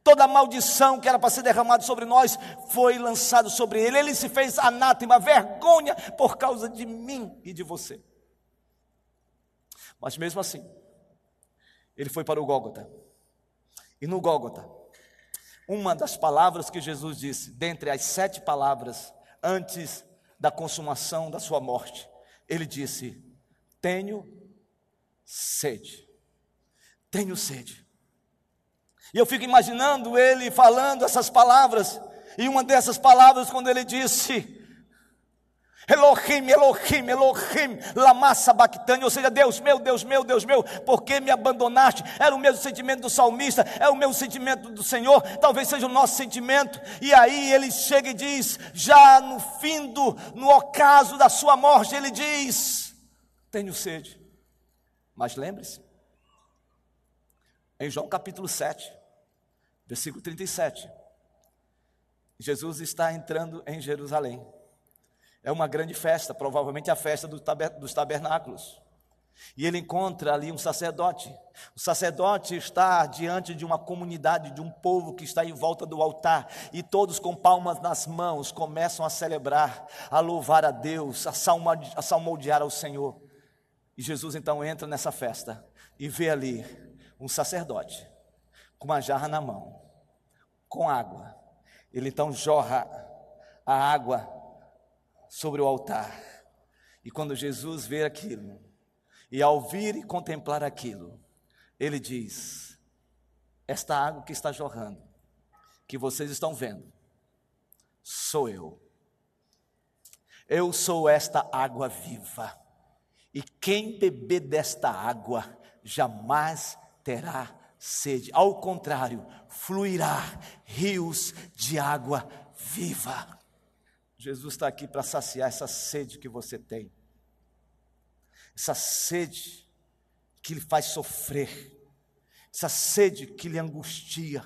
Toda maldição que era para ser derramada sobre nós foi lançada sobre ele. Ele se fez anátema, vergonha por causa de mim e de você. Mas mesmo assim, ele foi para o Gólgota. E no Gólgota, uma das palavras que Jesus disse, dentre as sete palavras antes da consumação da sua morte, ele disse: Tenho sede. Tenho sede. E eu fico imaginando ele falando essas palavras, e uma dessas palavras, quando ele disse, Elohim, Elohim, Elohim, lama sabachthani, ou seja, Deus meu, Deus meu, Deus meu, por que me abandonaste? Era o mesmo sentimento do salmista, é o mesmo sentimento do Senhor, talvez seja o nosso sentimento. E aí ele chega e diz, já no fim do, no ocaso da sua morte, ele diz: Tenho sede. Mas lembre-se, em João capítulo 7, versículo 37. Jesus está entrando em Jerusalém. É uma grande festa, provavelmente a festa dos tabernáculos. E ele encontra ali um sacerdote. O sacerdote está diante de uma comunidade, de um povo que está em volta do altar, e todos com palmas nas mãos começam a celebrar, a louvar a Deus, a, salmodiar ao Senhor. E Jesus então entra nessa festa e vê ali um sacerdote com uma jarra na mão, com água. Ele então jorra a água sobre o altar. E quando Jesus vê aquilo, e ao vir e contemplar aquilo, ele diz: Esta água que está jorrando, que vocês estão vendo, sou eu. Eu sou esta água viva. E quem beber desta água jamais terá sede. Ao contrário, fluirá rios de água viva. Jesus está aqui para saciar essa sede que você tem, essa sede que lhe faz sofrer, essa sede que lhe angustia,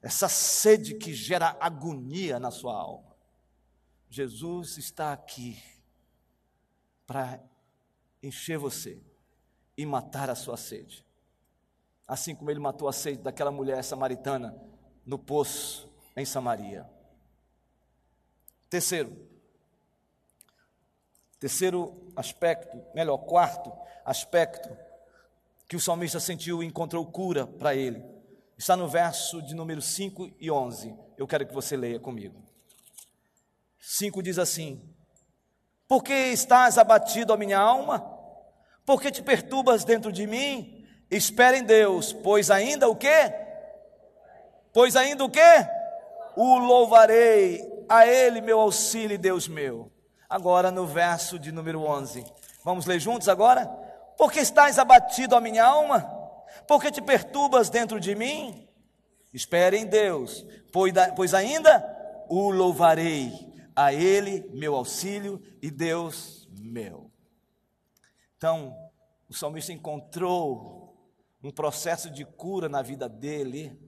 essa sede que gera agonia na sua alma. Jesus está aqui para encher você e matar a sua sede. Assim como ele matou a sede daquela mulher samaritana no poço em Samaria. Terceiro, terceiro aspecto, melhor, quarto aspecto que o salmista sentiu e encontrou cura para ele. Está no verso de número 5 e 11. Eu quero que você leia comigo. 5 diz assim: Por que estás abatido, a minha alma? Por que te perturbas dentro de mim? Espera em Deus, pois ainda o quê? Pois ainda o quê? O louvarei, a Ele meu auxílio, Deus meu. Agora no verso de número 11. Vamos ler juntos agora? Porque estás abatido a minha alma? Porque te perturbas dentro de mim? Espere em Deus, pois ainda o louvarei, a Ele meu auxílio e Deus meu. Então, o salmista encontrou um processo de cura na vida dele,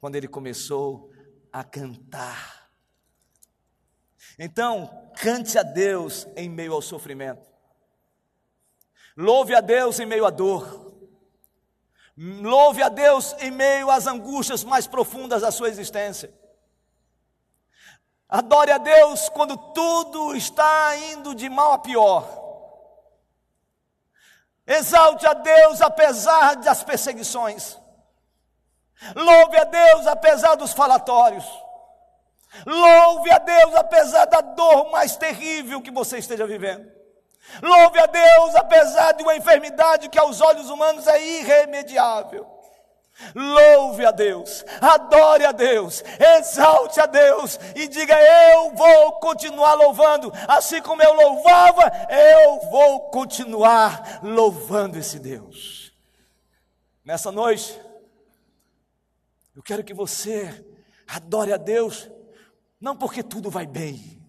quando ele começou a cantar. Então, cante a Deus em meio ao sofrimento. Louve a Deus em meio à dor. Louve a Deus em meio às angústias mais profundas da sua existência. Adore a Deus quando tudo está indo de mal a pior. Exalte a Deus apesar das perseguições. Louve a Deus apesar dos falatórios. Louve a Deus apesar da dor mais terrível que você esteja vivendo. Louve a Deus, apesar de uma enfermidade que aos olhos humanos é irremediável. Louve a Deus, adore a Deus, exalte a Deus e diga: Eu vou continuar louvando, assim como eu louvava, eu vou continuar louvando esse Deus. Nessa noite, eu quero que você adore a Deus, não porque tudo vai bem,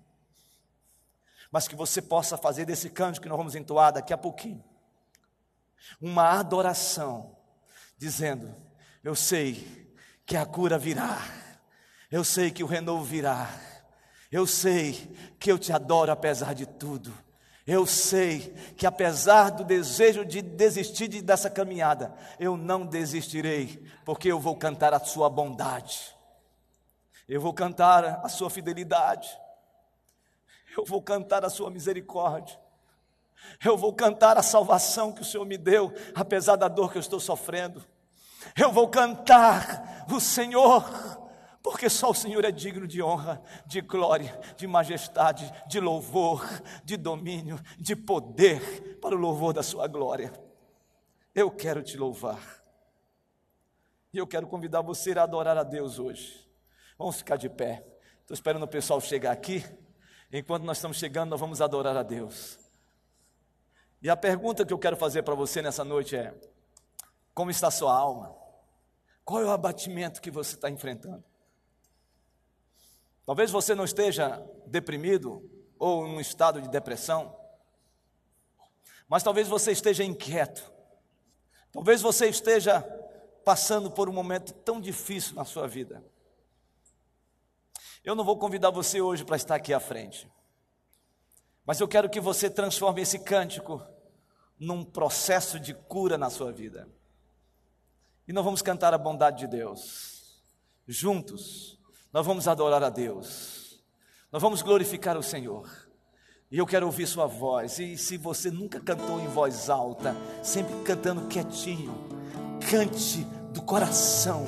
mas que você possa fazer desse canto que nós vamos entoar daqui a pouquinho, uma adoração, dizendo: Eu sei que a cura virá, eu sei que o renovo virá, eu sei que eu te adoro apesar de tudo. Eu sei que apesar do desejo de desistir dessa caminhada, eu não desistirei, porque eu vou cantar a sua bondade, eu vou cantar a sua fidelidade, eu vou cantar a sua misericórdia. Eu vou cantar a salvação que o Senhor me deu, apesar da dor que eu estou sofrendo. Eu vou cantar o Senhor, porque só o Senhor é digno de honra, de glória, de majestade, de louvor, de domínio, de poder, para o louvor da Sua glória. Eu quero te louvar. E eu quero convidar você a adorar a Deus hoje. Vamos ficar de pé. Estou esperando o pessoal chegar aqui. Enquanto nós estamos chegando, nós vamos adorar a Deus. E a pergunta que eu quero fazer para você nessa noite é: como está sua alma? Qual é o abatimento que você está enfrentando? Talvez você não esteja deprimido ou em um estado de depressão, mas talvez você esteja inquieto, talvez você esteja passando por um momento tão difícil na sua vida. Eu não vou convidar você hoje para estar aqui à frente, mas eu quero que você transforme esse cântico num processo de cura na sua vida. E nós vamos cantar a bondade de Deus. Juntos, nós vamos adorar a Deus. Nós vamos glorificar o Senhor. E eu quero ouvir sua voz. E se você nunca cantou em voz alta, sempre cantando quietinho, cante do coração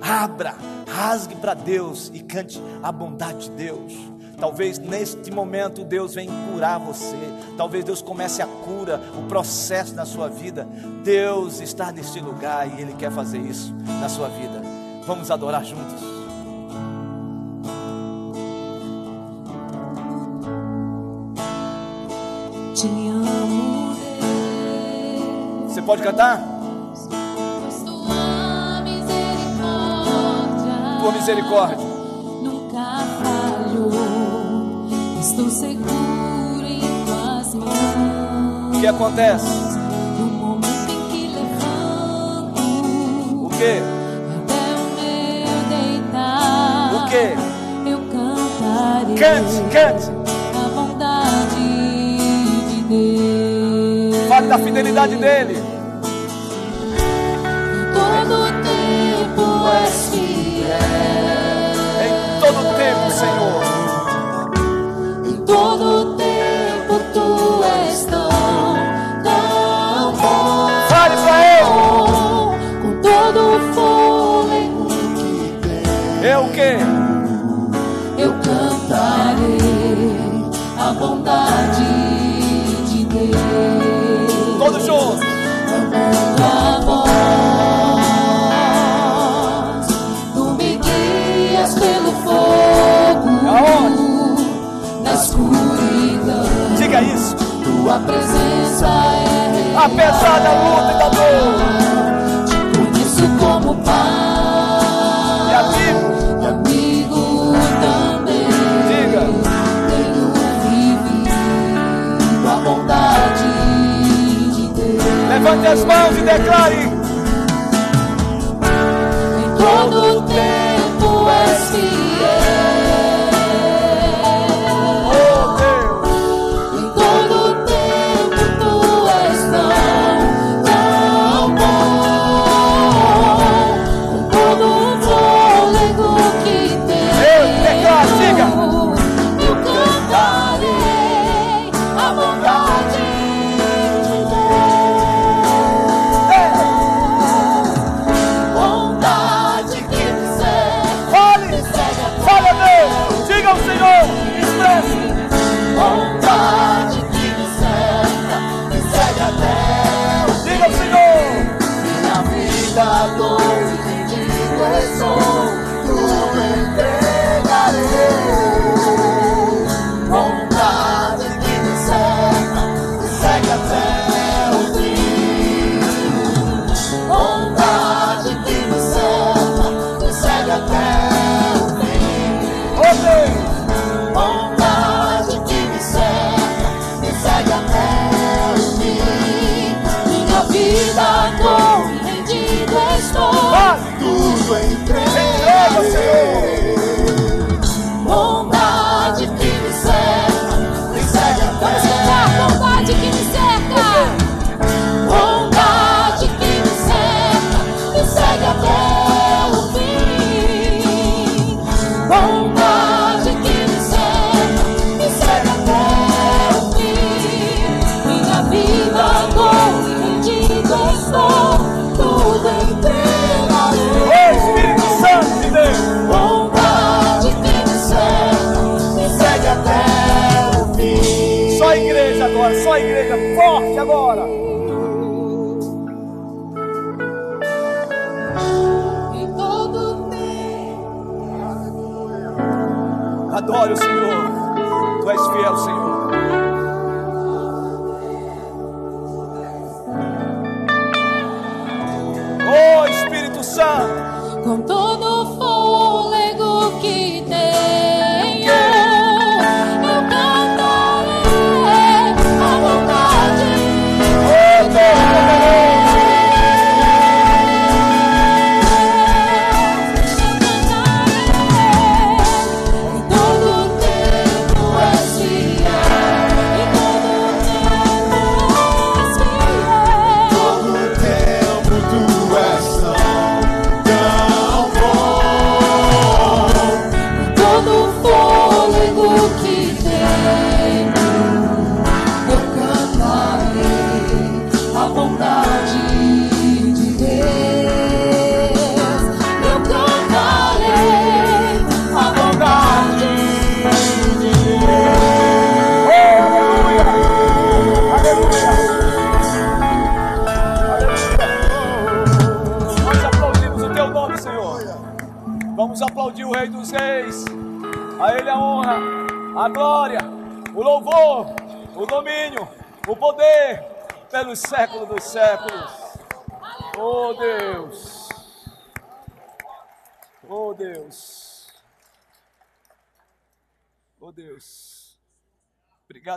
Abra, rasgue para Deus e cante a bondade de Deus. Talvez neste momento Deus venha curar você. Talvez Deus comece a cura, o processo na sua vida. Deus está neste lugar e Ele quer fazer isso na sua vida. Vamos adorar juntos. Te amo, Deus. Você pode cantar? tua misericórdia. Nunca Estou seguro em tuas mãos. O que acontece? No momento em que levanto. O que? Até o meu deitar. O que? Eu cantarei. Cante, cante. A bondade de Deus. Fale da fidelidade dele. apesar da luta e da dor. Tipo Te conheço como pai. E amigo. E amigo também. Diga. Tenho vivido a bondade de Deus. Levante as mãos e declare.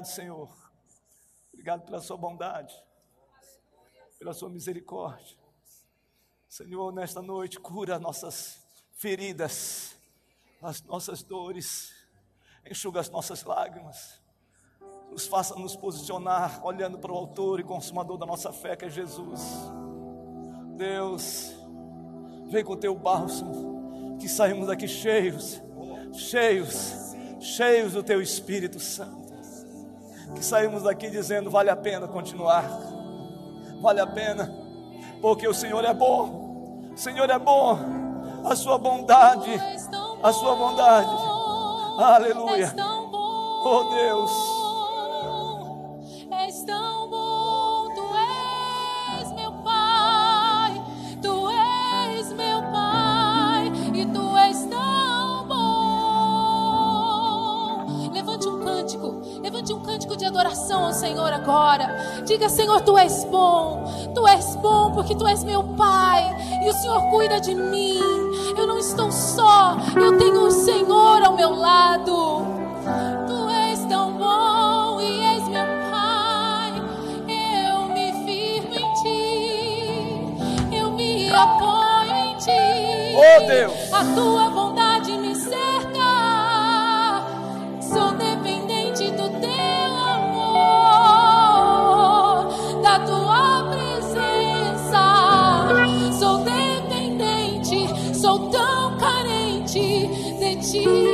Senhor. Obrigado pela Sua bondade, pela Sua misericórdia. Senhor, nesta noite, cura nossas feridas, as nossas dores, enxuga as nossas lágrimas, nos faça nos posicionar olhando para o Autor e Consumador da nossa fé, que é Jesus. Deus, vem com o teu bálsamo, que saímos daqui cheios, cheios, cheios do teu Espírito Santo. Que saímos daqui dizendo: vale a pena continuar, vale a pena, porque o Senhor é bom, o Senhor é bom, a sua bondade, a sua bondade. Aleluia. Oh Deus, levante um cântico de adoração ao Senhor agora. Diga, Senhor, tu és bom, tu és bom porque tu és meu Pai, e o Senhor cuida de mim. Eu não estou só, eu tenho o Senhor ao meu lado. Tu és tão bom e és meu Pai. Eu me firmo em Ti, eu me apoio em Ti. Oh, Deus. a Tua bondade de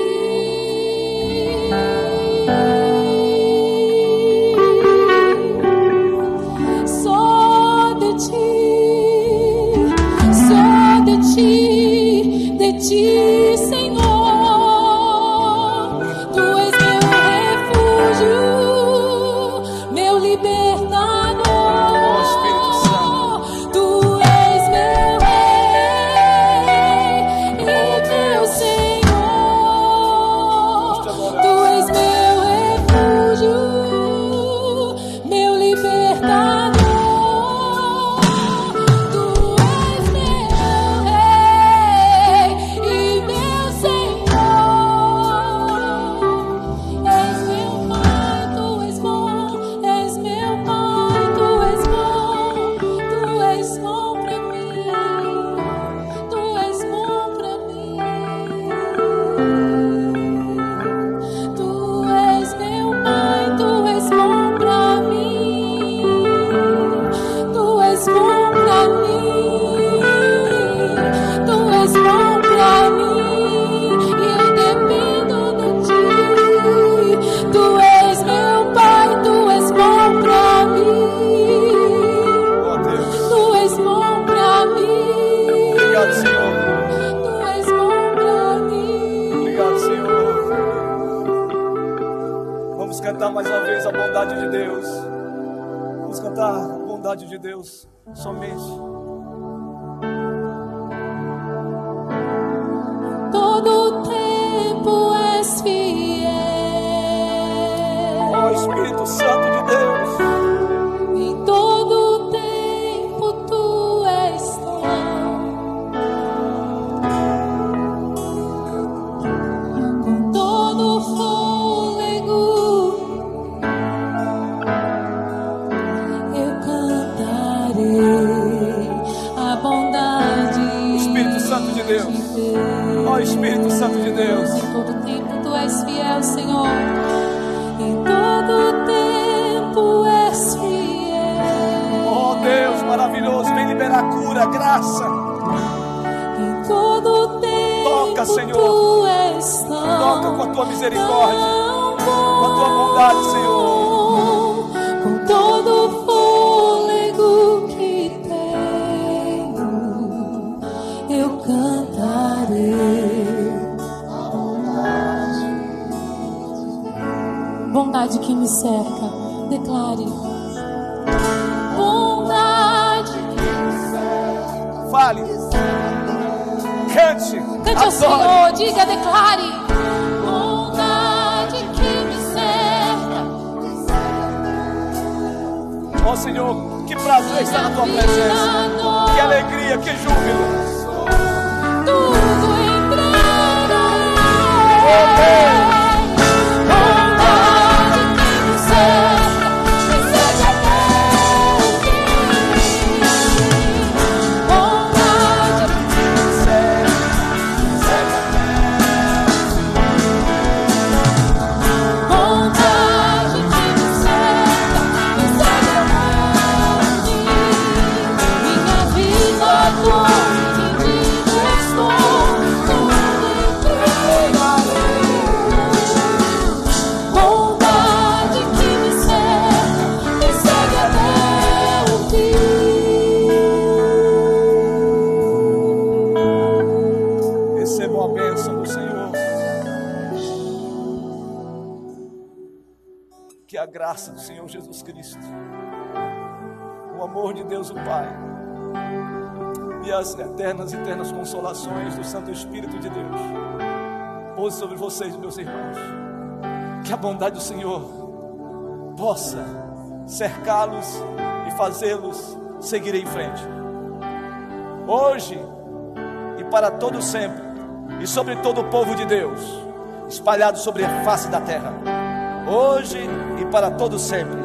de Deus somente. Que júbilo. Pai e as eternas eternas consolações do Santo Espírito de Deus pouse sobre vocês, meus irmãos. Que a bondade do Senhor possa cercá-los e fazê-los seguir em frente. Hoje e para todo sempre, e sobre todo o povo de Deus, espalhado sobre a face da terra, hoje e para todo sempre.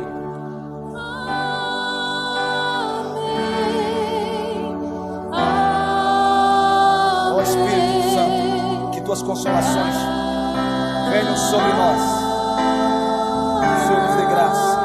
Espírito Santo, que tuas consolações venham sobre nós. Senhor de graça.